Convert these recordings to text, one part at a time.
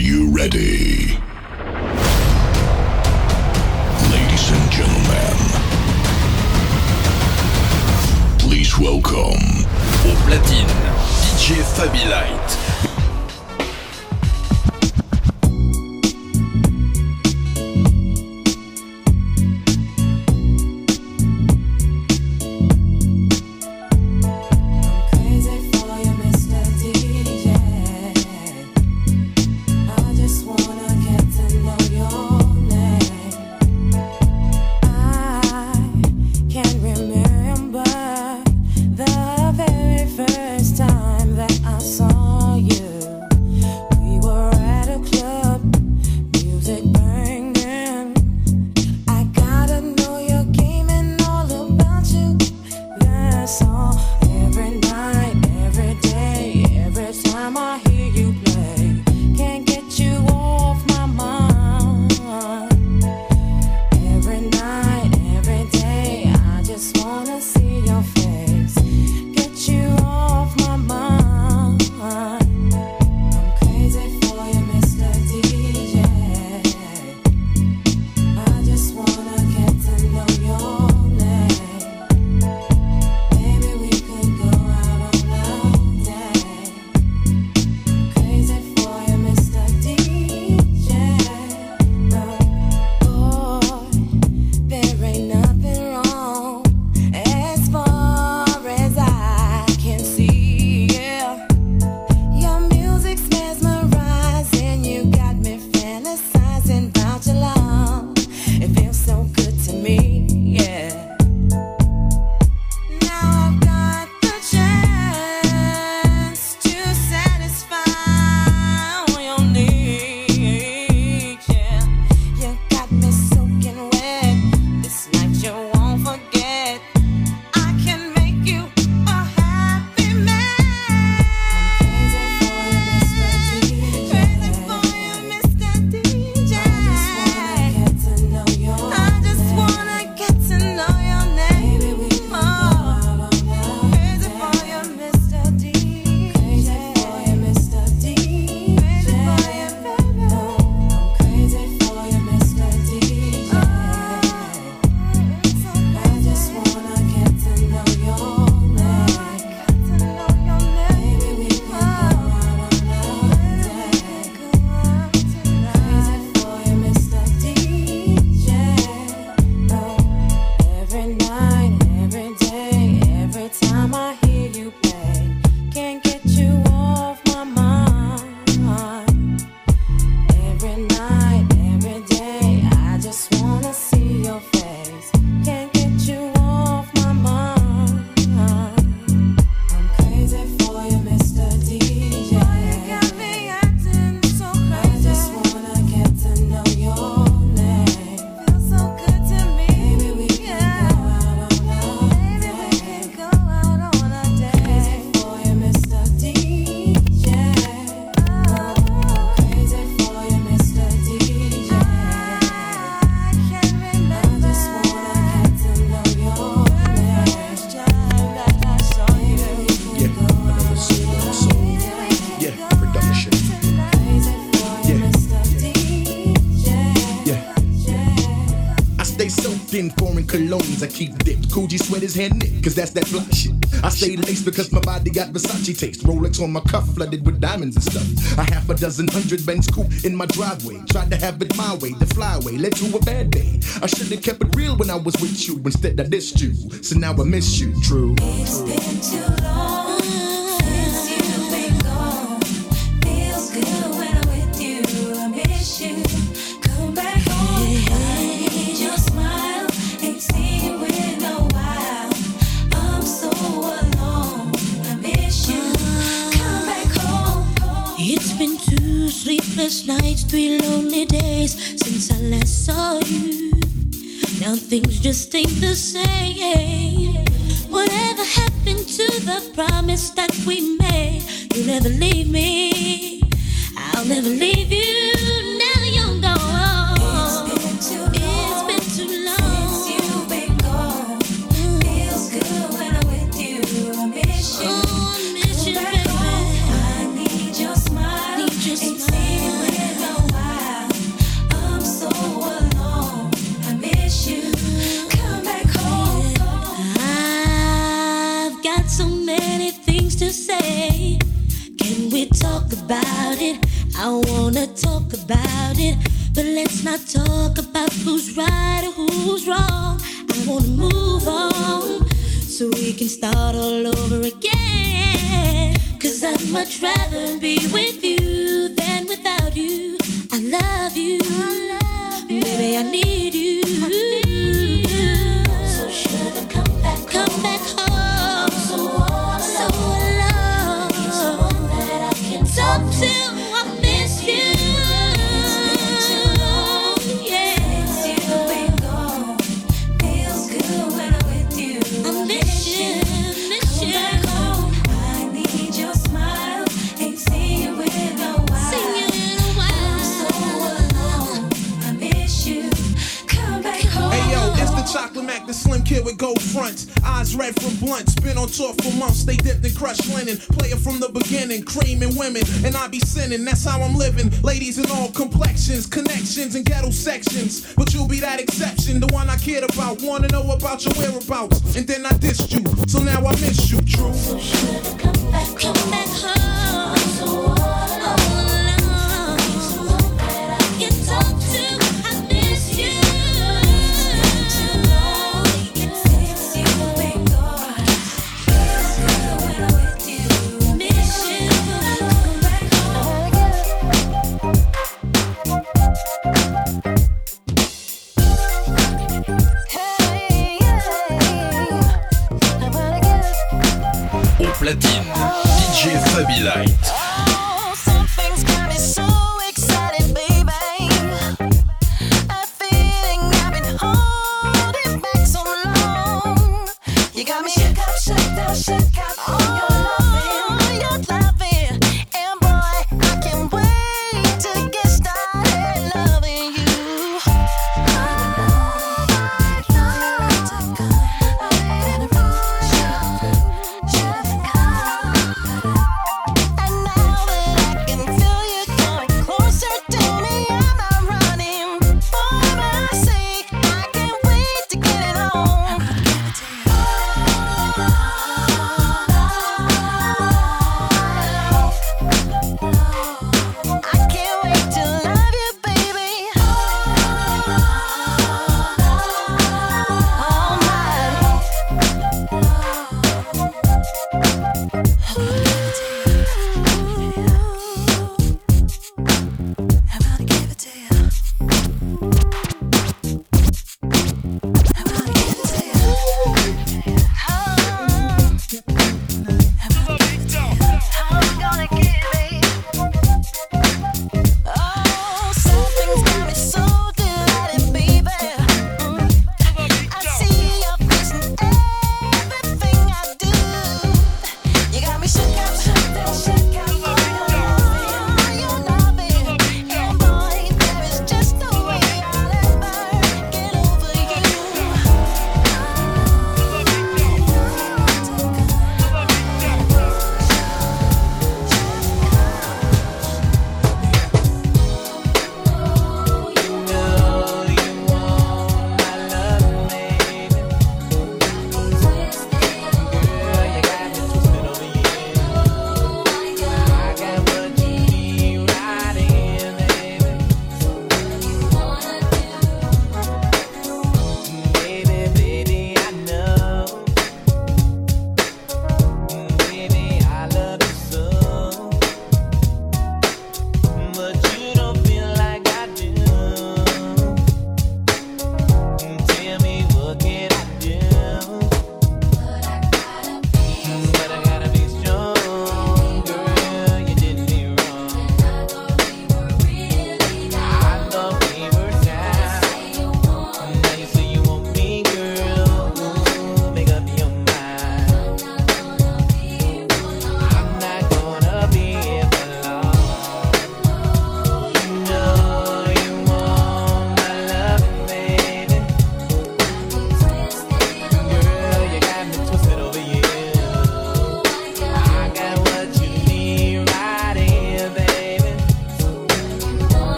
Are you ready? Ladies and gentlemen, please welcome au platine DJ Fabi Light. Foreign colognes, I keep dipped, Coogi sweaters hand knit, cause that's that fly shit. I stay laced because my body got Versace taste. Rolex on my cuff, flooded with diamonds and stuff. A half a dozen hundred Benz coupe in my driveway. Tried to have it my way, the flyway led to a bad day. I should've kept it real when I was with you. Instead, I dissed you, so now I miss you. True. It's been too long. sleepless nights, three lonely days since I last saw you. Now things just ain't the same. Whatever happened to the promise that we made? You never leave me. I'll never leave you. About it? I wanna talk about it. But let's not talk about who's right or who's wrong. I wanna move on so we can start all over again. Cause I'd much rather be with you than without you. I love you. Baby, I need I be sinning. That's how I'm living. Ladies in all complexions, connections, and ghetto sections. But you'll be that exception, the one I cared about. Wanna know about your whereabouts, and then I dissed you. So now I miss you, true.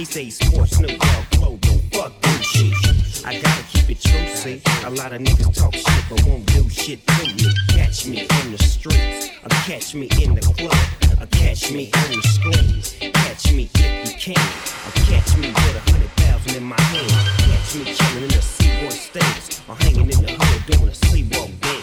He says sports, no dog, global, fuck new shit. I gotta keep it true, see. A lot of niggas talk shit, but won't do shit to me. Catch me in the streets, or catch me in the club, or catch me on the screen. Catch me if you can, or catch me with a hundred thousand in my hand. Catch me chilling in the Seaboard States, or hanging in the hood doing a Seaboard dance.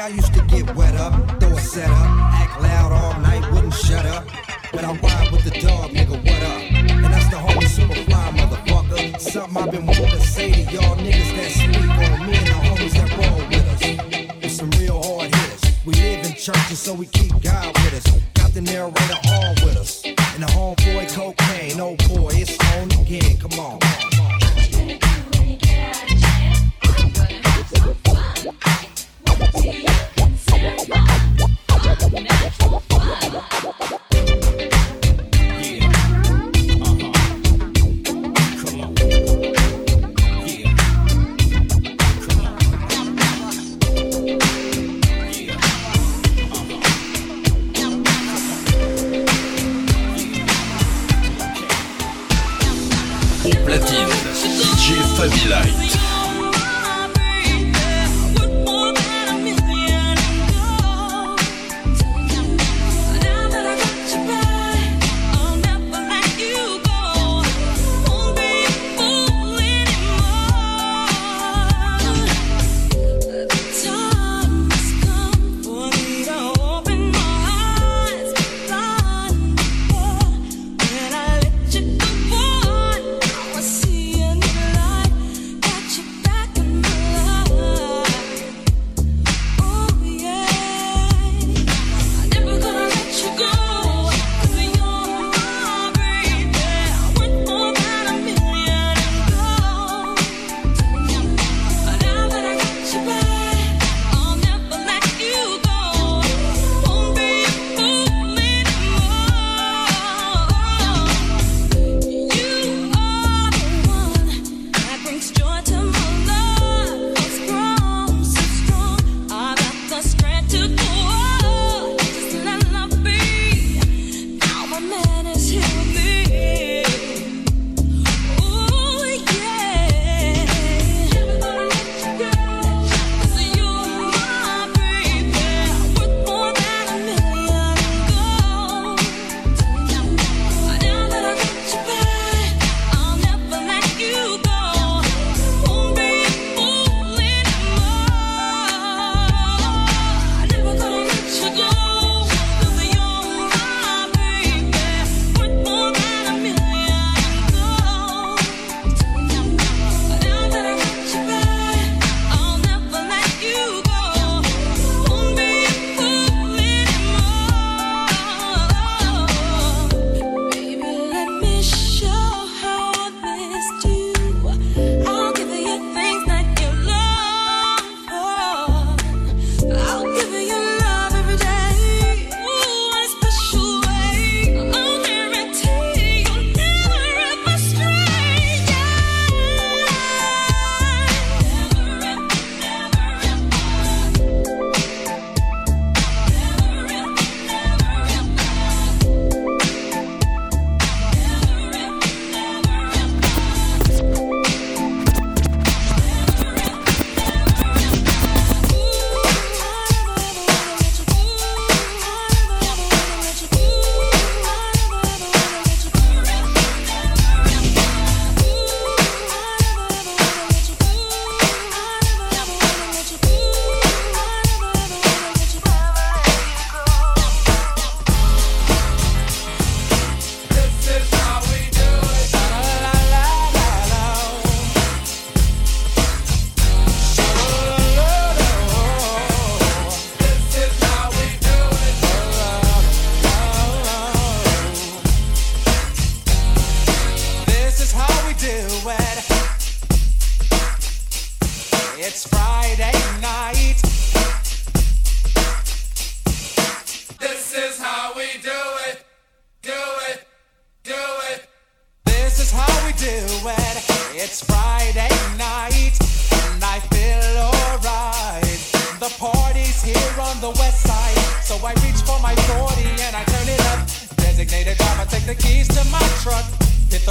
I used to get wet up, throw a set up, act loud all night, wouldn't shut up. But I'm.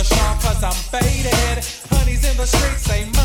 cause I'm faded. Honey's in the streets, say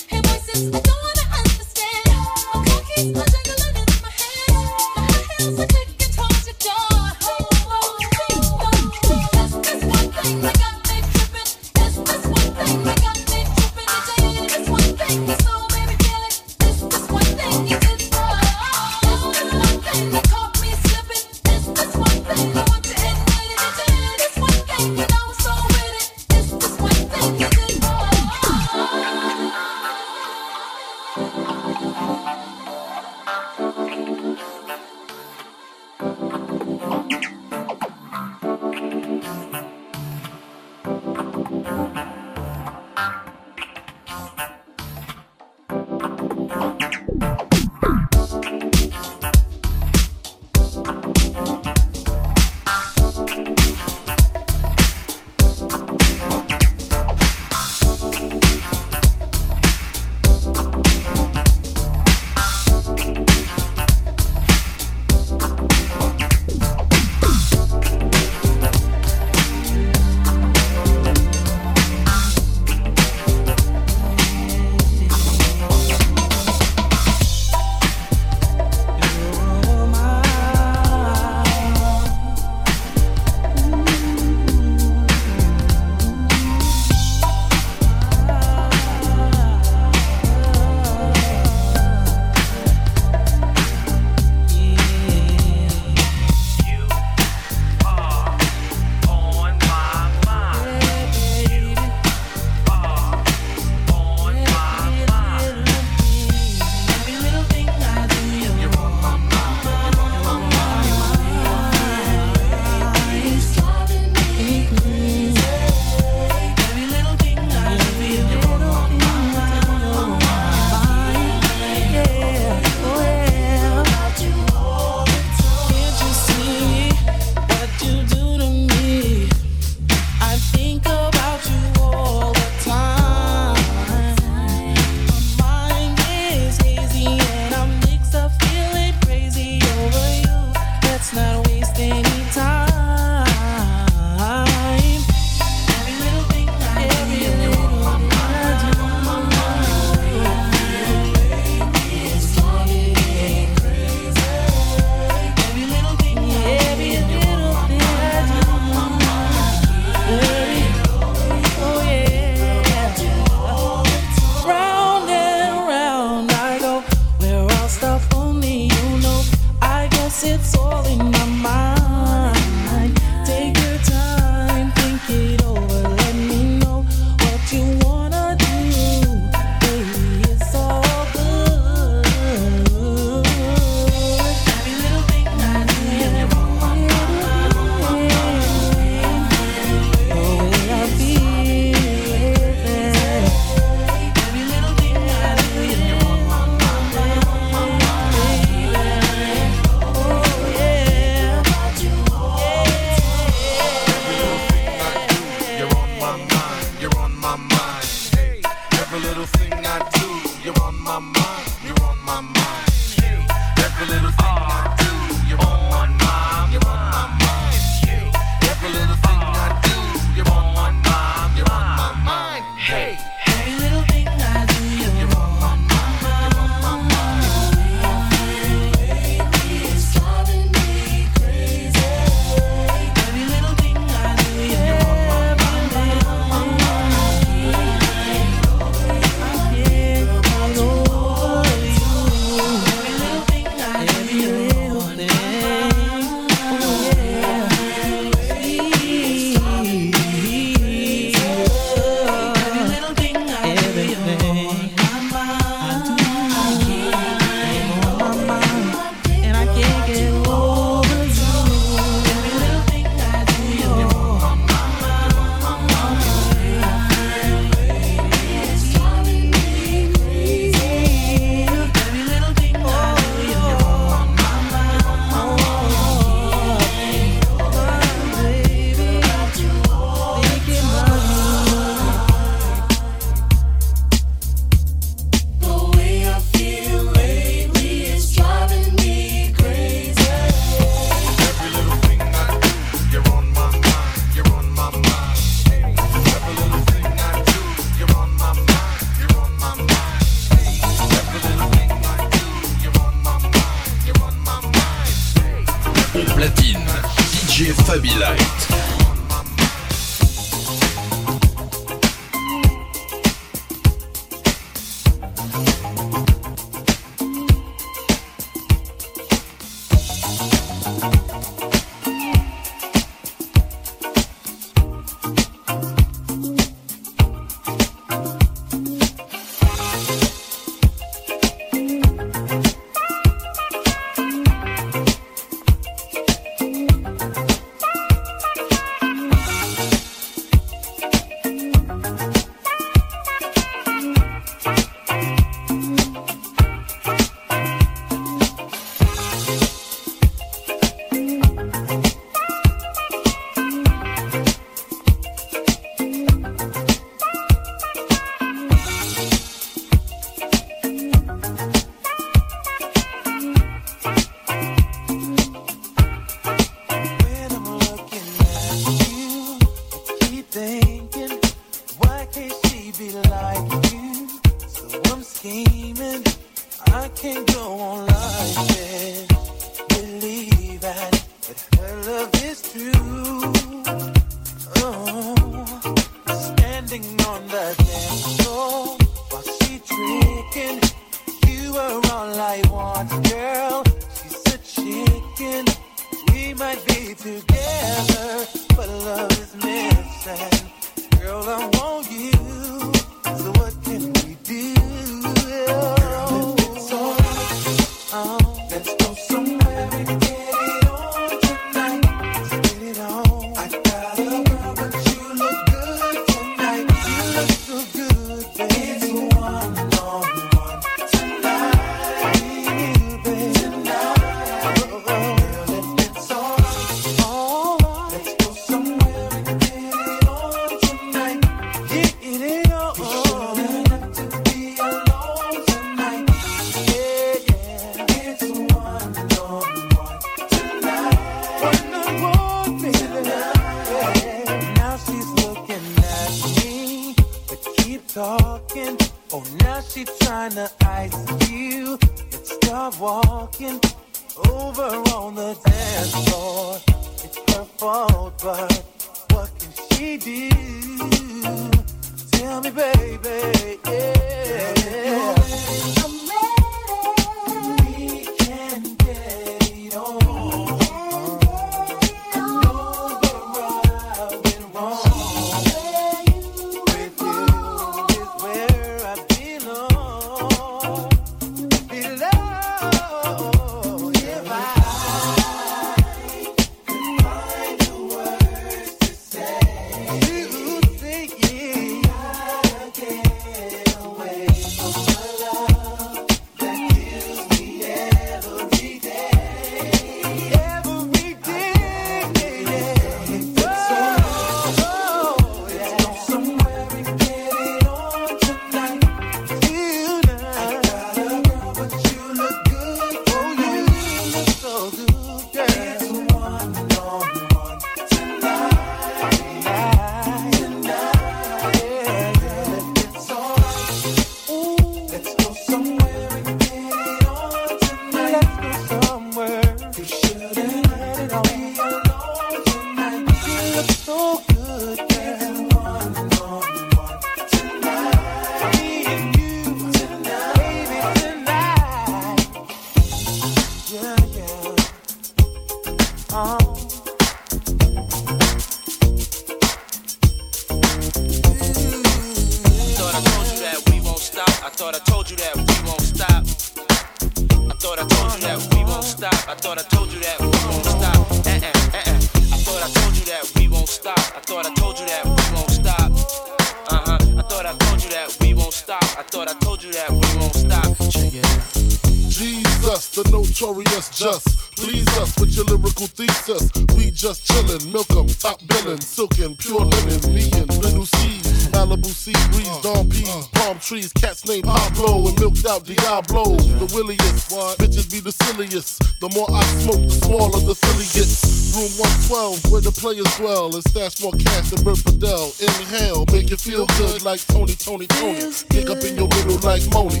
milked out Diablo. The williest, bitches be the silliest. The more I smoke, the smaller the silly gets. Room 112, where the players dwell, and stash more cash than Bert Fidel. Inhale, make you feel good like Tony, Tony, Tony. Kick up in your middle like Moni.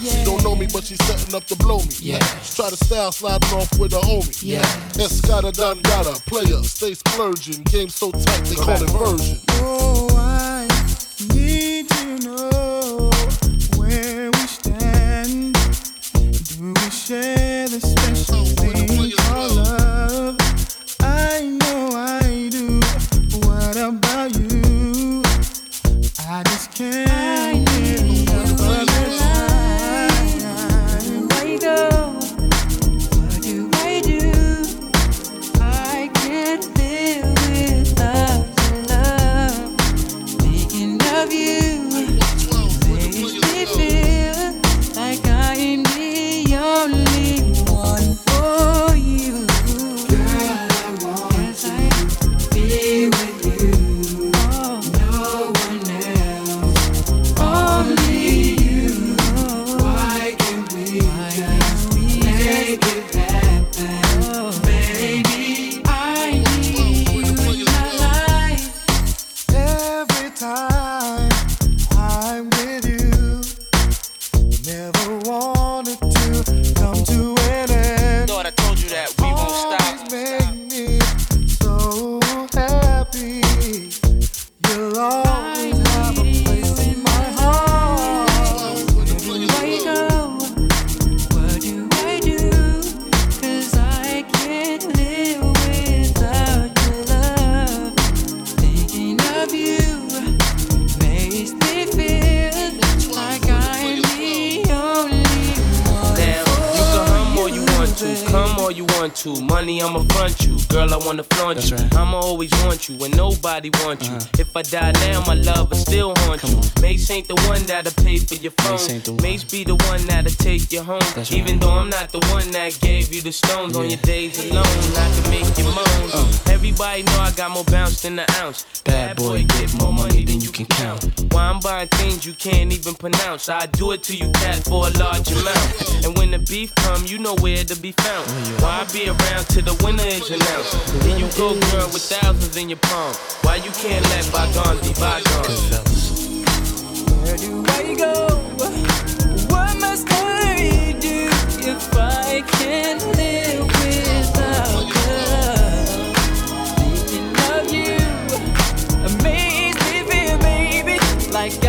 She don't know me, but she's setting up to blow me. Yeah. Try to style sliding off with a homie. Escada Don Gata, player, stay splurging. Game so tight, they call it version. Oh, I need to know Do phone. Mase be the one that'll take you home. Even though I'm not the one that gave you the stones on your days alone, I can make you moan. Uh. Everybody know I got more bounce than an ounce. Bad boy, get more money than you can count. Why I'm buying things you can't even pronounce. I do it to you, cat, for a large amount. And when the beef come, you know where to be found. Why I be around till the winner is announced. Then you go, girl, with thousands in your palm. Why you can't let bygones be bygones? Where do I go? What must I do if I can't live without love? You baby, like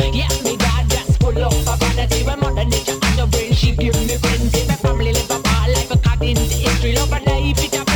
Yeah, me God just mother nature the brain, she give me. My family live a life, a card in the history. Love a life, it's a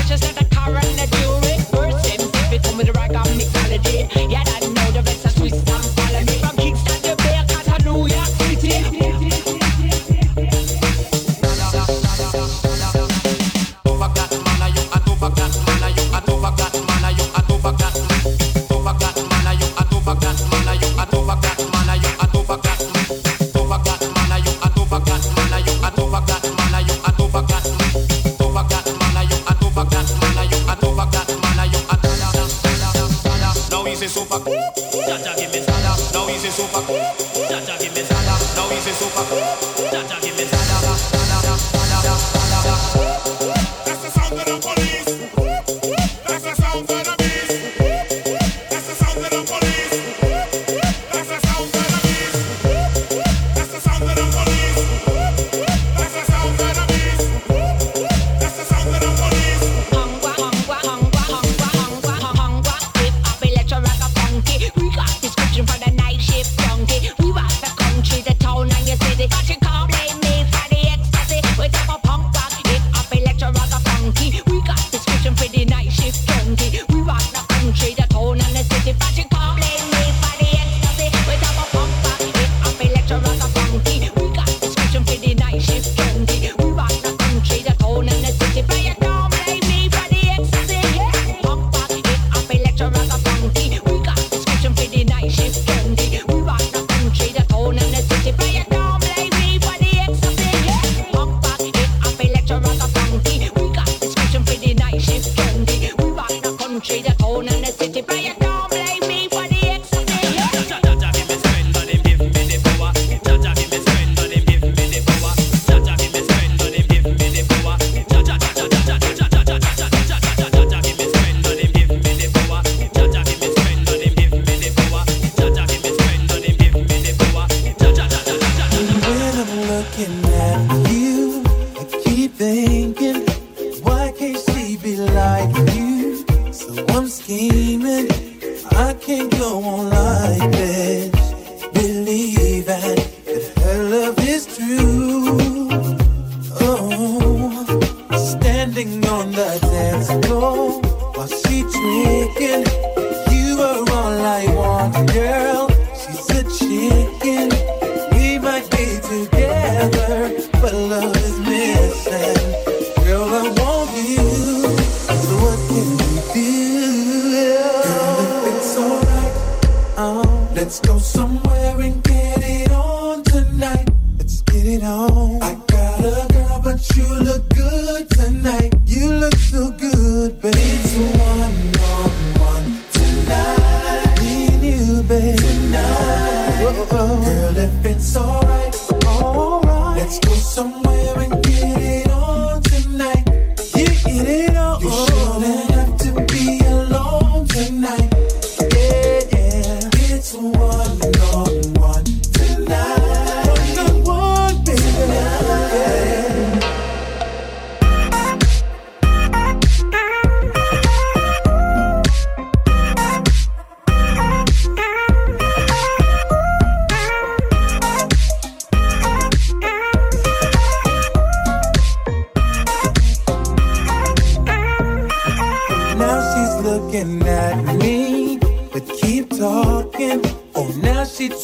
country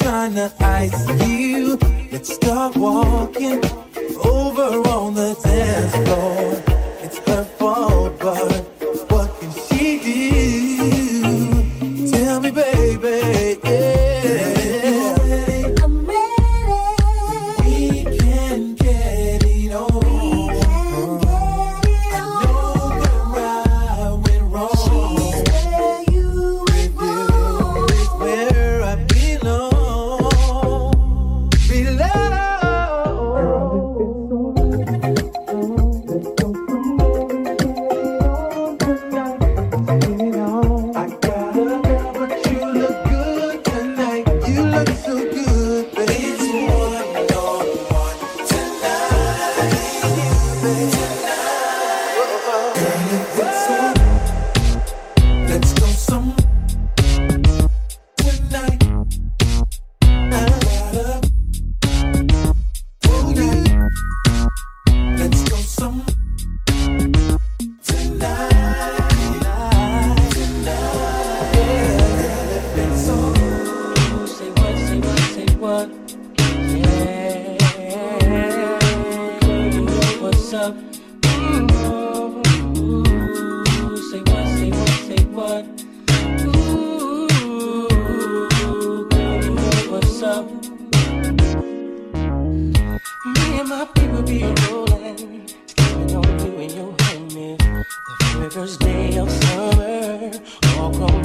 she tryna ice you. Let's start walking over on the dance floor.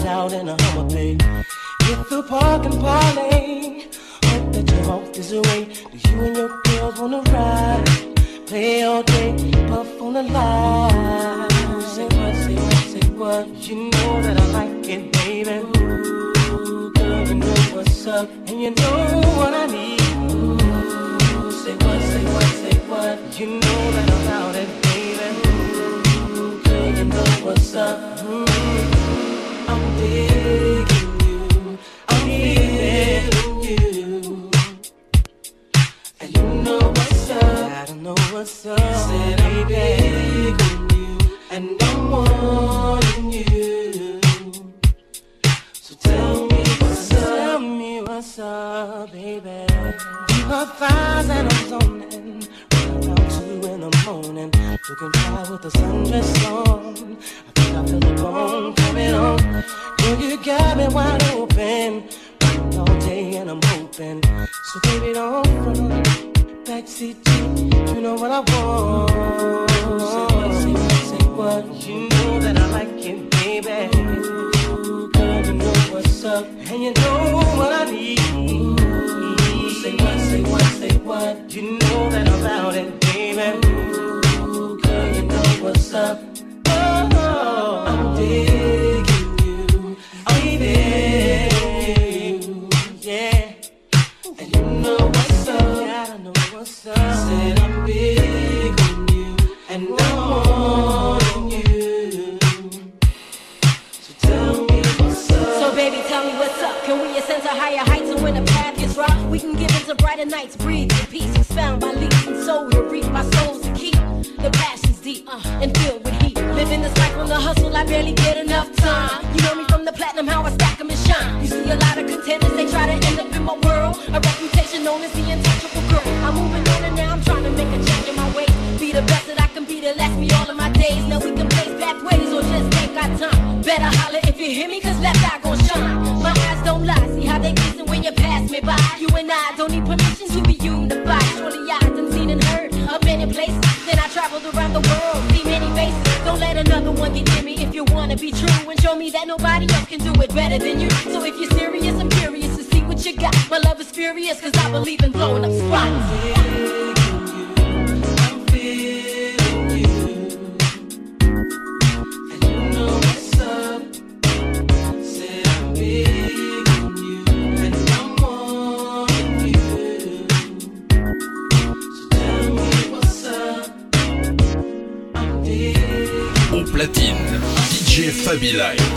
All out in a Hummer Bay. Hit the park and parlay. Hope that your heart is away. Do you and your girls wanna ride? Play all day, puff on the line. Say what, say what, say what? You know that I like it, baby. Ooh, girl, you know what's up, and you know what I need. Ooh, say what, say what, say what? You know that I'm out it, baby. Ooh, girl, you know what's up. Mm, Looking fly with the sun sundress on. I coming. Girl, you got me wide open. All day and I'm hoping. So baby, don't run. Backseat you know what I want. Say what, say what, say what. You know that I like it, baby. Girl, you know what's up, and you know what I need. Say what, say what, say what. You know that about it, baby. Ooh, girl, you know what's up. We and can give into brighter nights. Breathe in peace, expound by leaping soul the hustle, I barely get enough time. You know me from the platinum, how I stack 'em and shine. You see a lot of contenders, they try to end up in my world. A reputation known as the untouchable girl. I'm moving on and now I'm trying to make a change in my way. Be the best that I can be to last me all of my days. Now we can place pathways or just take our time. Better nobody else can do it better than you. So if you're serious, I'm curious to see what you got. My love is furious, cause I believe in blowing up spots. Platine, DJ Fabi.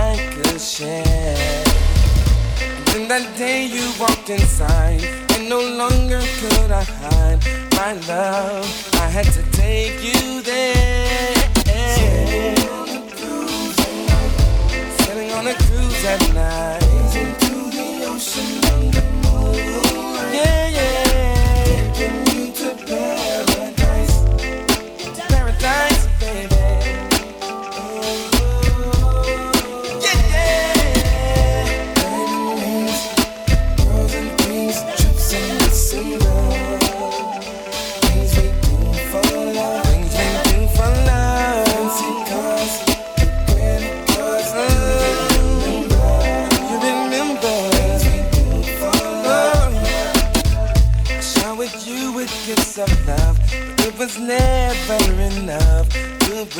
I could share. Then that day you walked inside, and no longer could I hide my love. I had to take you there. Sailing on a cruise at night. Into the ocean under moonlight. Yeah, yeah.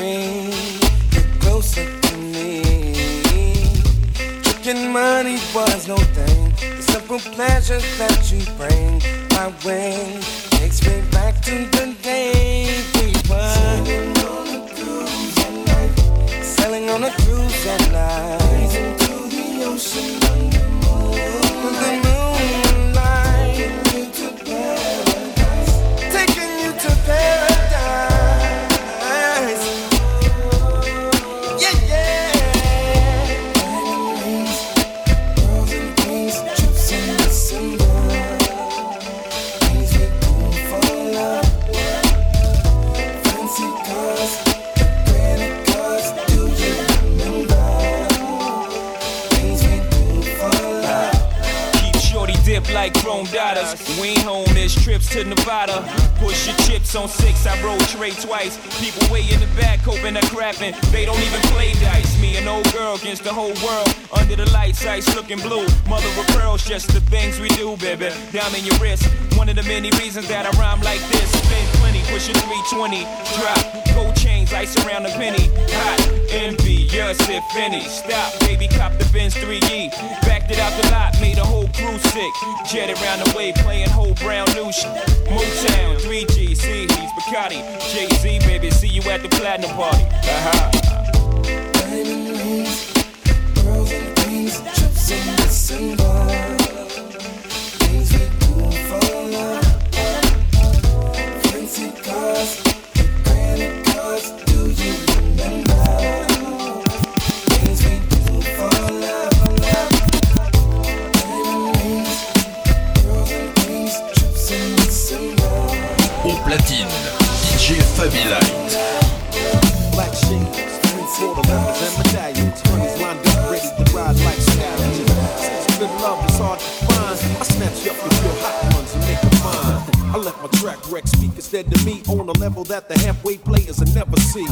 Bring you closer to me. Tricking money was no thing. The simple pleasures that you bring my way takes me back to the day we were sailing on a cruise at night into the ocean under moonlight. To Nevada. Push your chips on six, I roll trade twice. People way in the back hoping they're crapping. They don't even play dice. Me an old girl against the whole world. Under the lights, ice looking blue. Mother of pearls, just the things we do, baby. In your wrist. One of the many reasons that I rhyme like this. Spend plenty, push a 320. Drop, gold chains, ice around the penny. Hot, envious if any. Stop, baby, cop the Benz 3E. Backed it out the lot, made a whole crew sick. Jet around the way, playing whole brown new shit. Motown, 3G, C, he's Bacardi. Jay Z, baby, see you at the platinum party. Uh-huh. Diamond rings, and in December. Instead to me on a level that the halfway players will never see.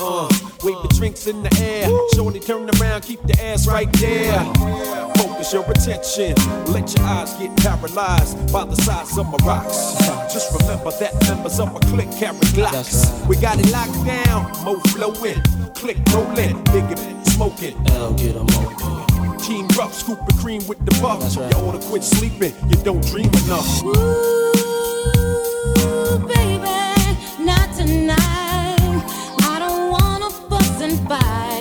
Uh, wave the drinks in the air. Shorty turn around, keep the ass right there. Focus your attention, let your eyes get paralyzed by the size of my rocks. Just remember that members of my clique carry glocks. We got it locked down, mo flowing, click rolling, big smoking. L get 'em open. Team rough, scoop and cream with the buff. You oughta quit sleeping, you don't dream enough. Ooh, tonight. I don't wanna fuss and fight.